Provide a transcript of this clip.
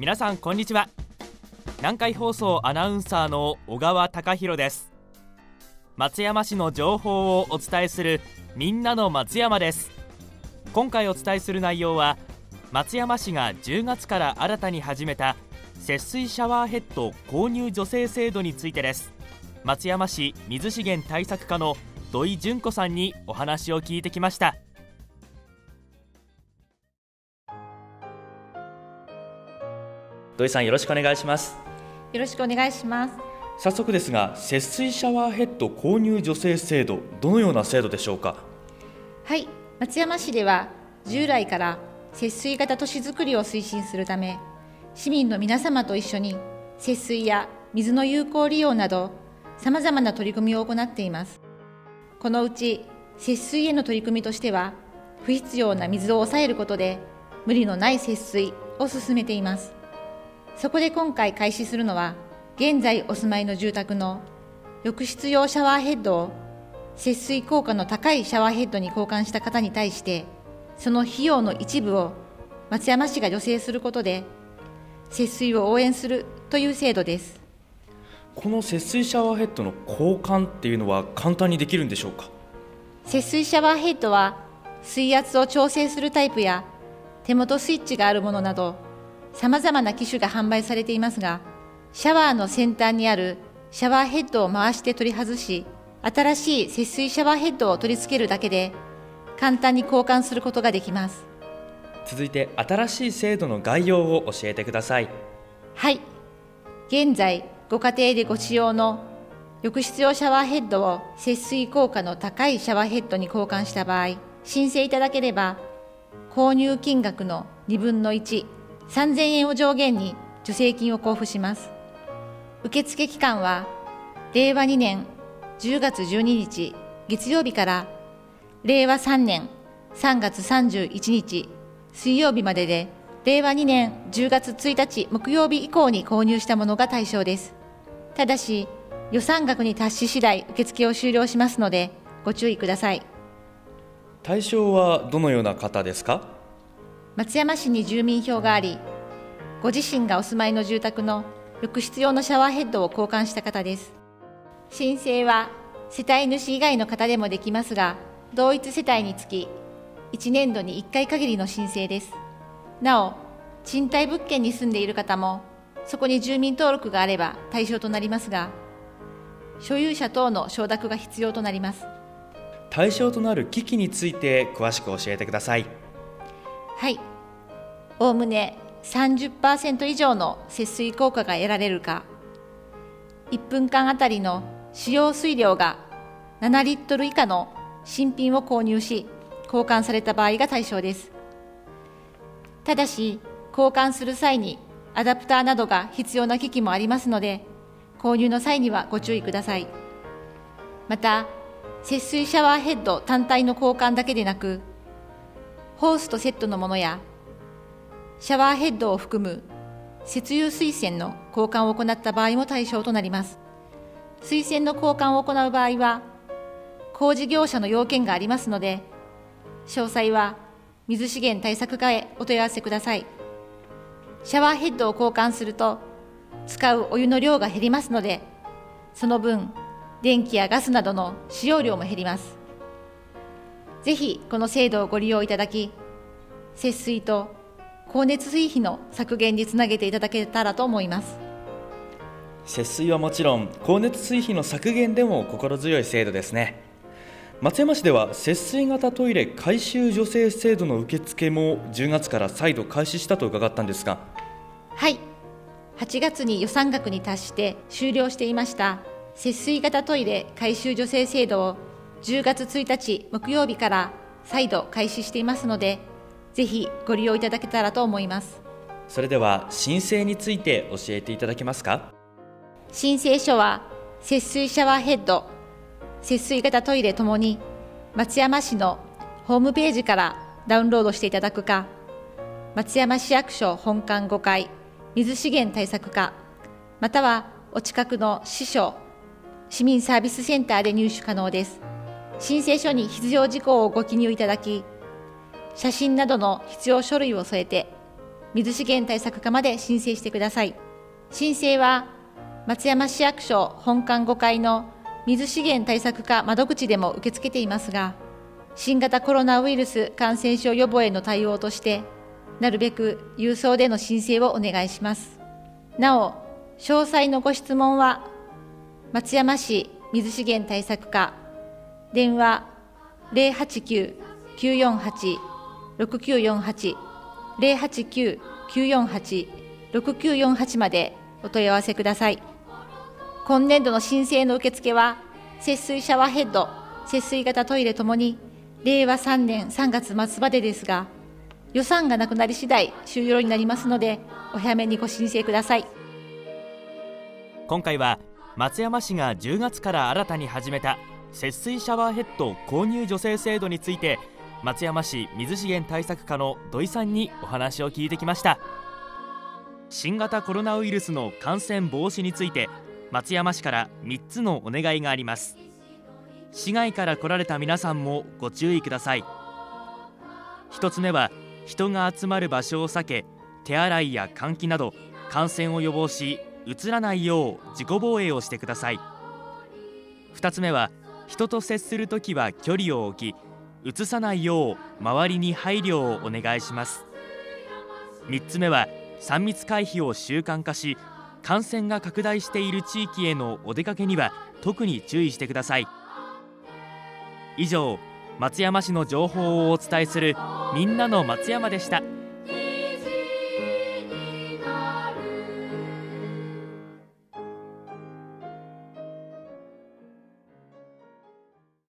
皆さんこんにちは。南海放送アナウンサーの小川貴博です。松山市の情報をお伝えするみんなの松山です。今回お伝えする内容は松山市が10月から新たに始めた節水シャワーヘッド購入助成制度についてです。松山市水資源対策課の土井純子さんにお話を聞いてきました。土井さんよろしくお願いします。よろしくお願いします。早速ですが節水シャワーヘッド購入助成制度どのような制度でしょうか？はい松山市では従来から節水型都市づくりを推進するため市民の皆様と一緒に節水や水の有効利用などさまざまな取り組みを行っています。このうち節水への取り組みとしては不必要な水を抑えることで無理のない節水を進めていますそこで今回開始するのは現在お住まいの住宅の浴室用シャワーヘッドを節水効果の高いシャワーヘッドに交換した方に対してその費用の一部を松山市が助成することで節水を応援するという制度です。この節水シャワーヘッドの交換っていうのは簡単にできるんでしょうか？節水シャワーヘッドは水圧を調整するタイプや手元スイッチがあるものなどさまざまな機種が販売されていますがシャワーの先端にあるシャワーヘッドを回して取り外し新しい節水シャワーヘッドを取り付けるだけで簡単に交換することができます。続いて新しい制度の概要を教えてください。はい。現在ご家庭でご使用の浴室用シャワーヘッドを節水効果の高いシャワーヘッドに交換した場合申請いただければ購入金額の2分の1 3000円を上限に助成金を交付します。受付期間は、令和2年10月12日月曜日から、令和3年3月31日水曜日までで、令和2年10月1日木曜日以降に購入したものが対象です。ただし、予算額に達し次第受付を終了しますので、ご注意ください。対象はどのような方ですか？松山市に住民票がありご自身がお住まいの住宅の浴室用のシャワーヘッドを交換した方です。申請は世帯主以外の方でもできますが同一世帯につき1年度に1回限りの申請です。なお賃貸物件に住んでいる方もそこに住民登録があれば対象となりますが所有者等の承諾が必要となります。対象となる機器について詳しく教えてください。はい。おおむね30%以上の節水効果が得られるか。1分間あたりの使用水量が7リットル以下の新品を購入し交換された場合が対象です。ただし交換する際にアダプターなどが必要な機器もありますので購入の際にはご注意ください。また節水シャワーヘッド単体の交換だけでなくホースとセットのものやシャワーヘッドを含む節油水栓の交換を行った場合も対象となります。水栓の交換を行う場合は工事業者の要件がありますので詳細は水資源対策課へお問い合わせください。シャワーヘッドを交換すると使うお湯の量が減りますのでその分電気やガスなどの使用量も減ります。ぜひこの制度をご利用いただき、節水と光熱水費の削減につなげていただけたらと思います。節水はもちろん光熱水費の削減でも心強い制度ですね。松山市では節水型トイレ改修助成制度の受付も10月から再度開始したと伺ったんですが。はい。8月に予算額に達して終了していました節水型トイレ改修助成制度を10月1日木曜日から再度開始していますので、ぜひご利用いただけたらと思います。それでは申請について教えていただけますか？申請書は節水シャワーヘッド、節水型トイレともに松山市のホームページからダウンロードしていただくか、松山市役所本館5階水資源対策課、またはお近くの市所、市民サービスセンターで入手可能です。申請書に必要事項をご記入いただき、写真などの必要書類を添えて、水資源対策課まで申請してください。申請は松山市役所本館5階の水資源対策課窓口でも受け付けていますが新型コロナウイルス感染症予防への対応としてなるべく郵送での申請をお願いします。なお詳細のご質問は松山市水資源対策課電話089-948-6948 089-948-6948までお問い合わせください。今年度の申請の受付は節水シャワーヘッド節水型トイレともに令和3年3月末までですが予算がなくなり次第終了になりますのでお早めにご申請ください。今回は松山市が10月から新たに始めた節水シャワーヘッド購入助成制度について松山市水資源対策課の土井さんにお話を聞いてきました。新型コロナウイルスの感染防止について松山市から3つのお願いがあります。市外から来られた皆さんもご注意ください。1つ目は人が集まる場所を避け手洗いや換気など感染を予防しうつらないよう自己防衛をしてください。2つ目は人と接するときは距離を置きうつさないよう周りに配慮をお願いします3つ目は3密回避を習慣化し感染が拡大している地域へのお出かけには特に注意してください以上松山市の情報をお伝えするみんなの松山でした。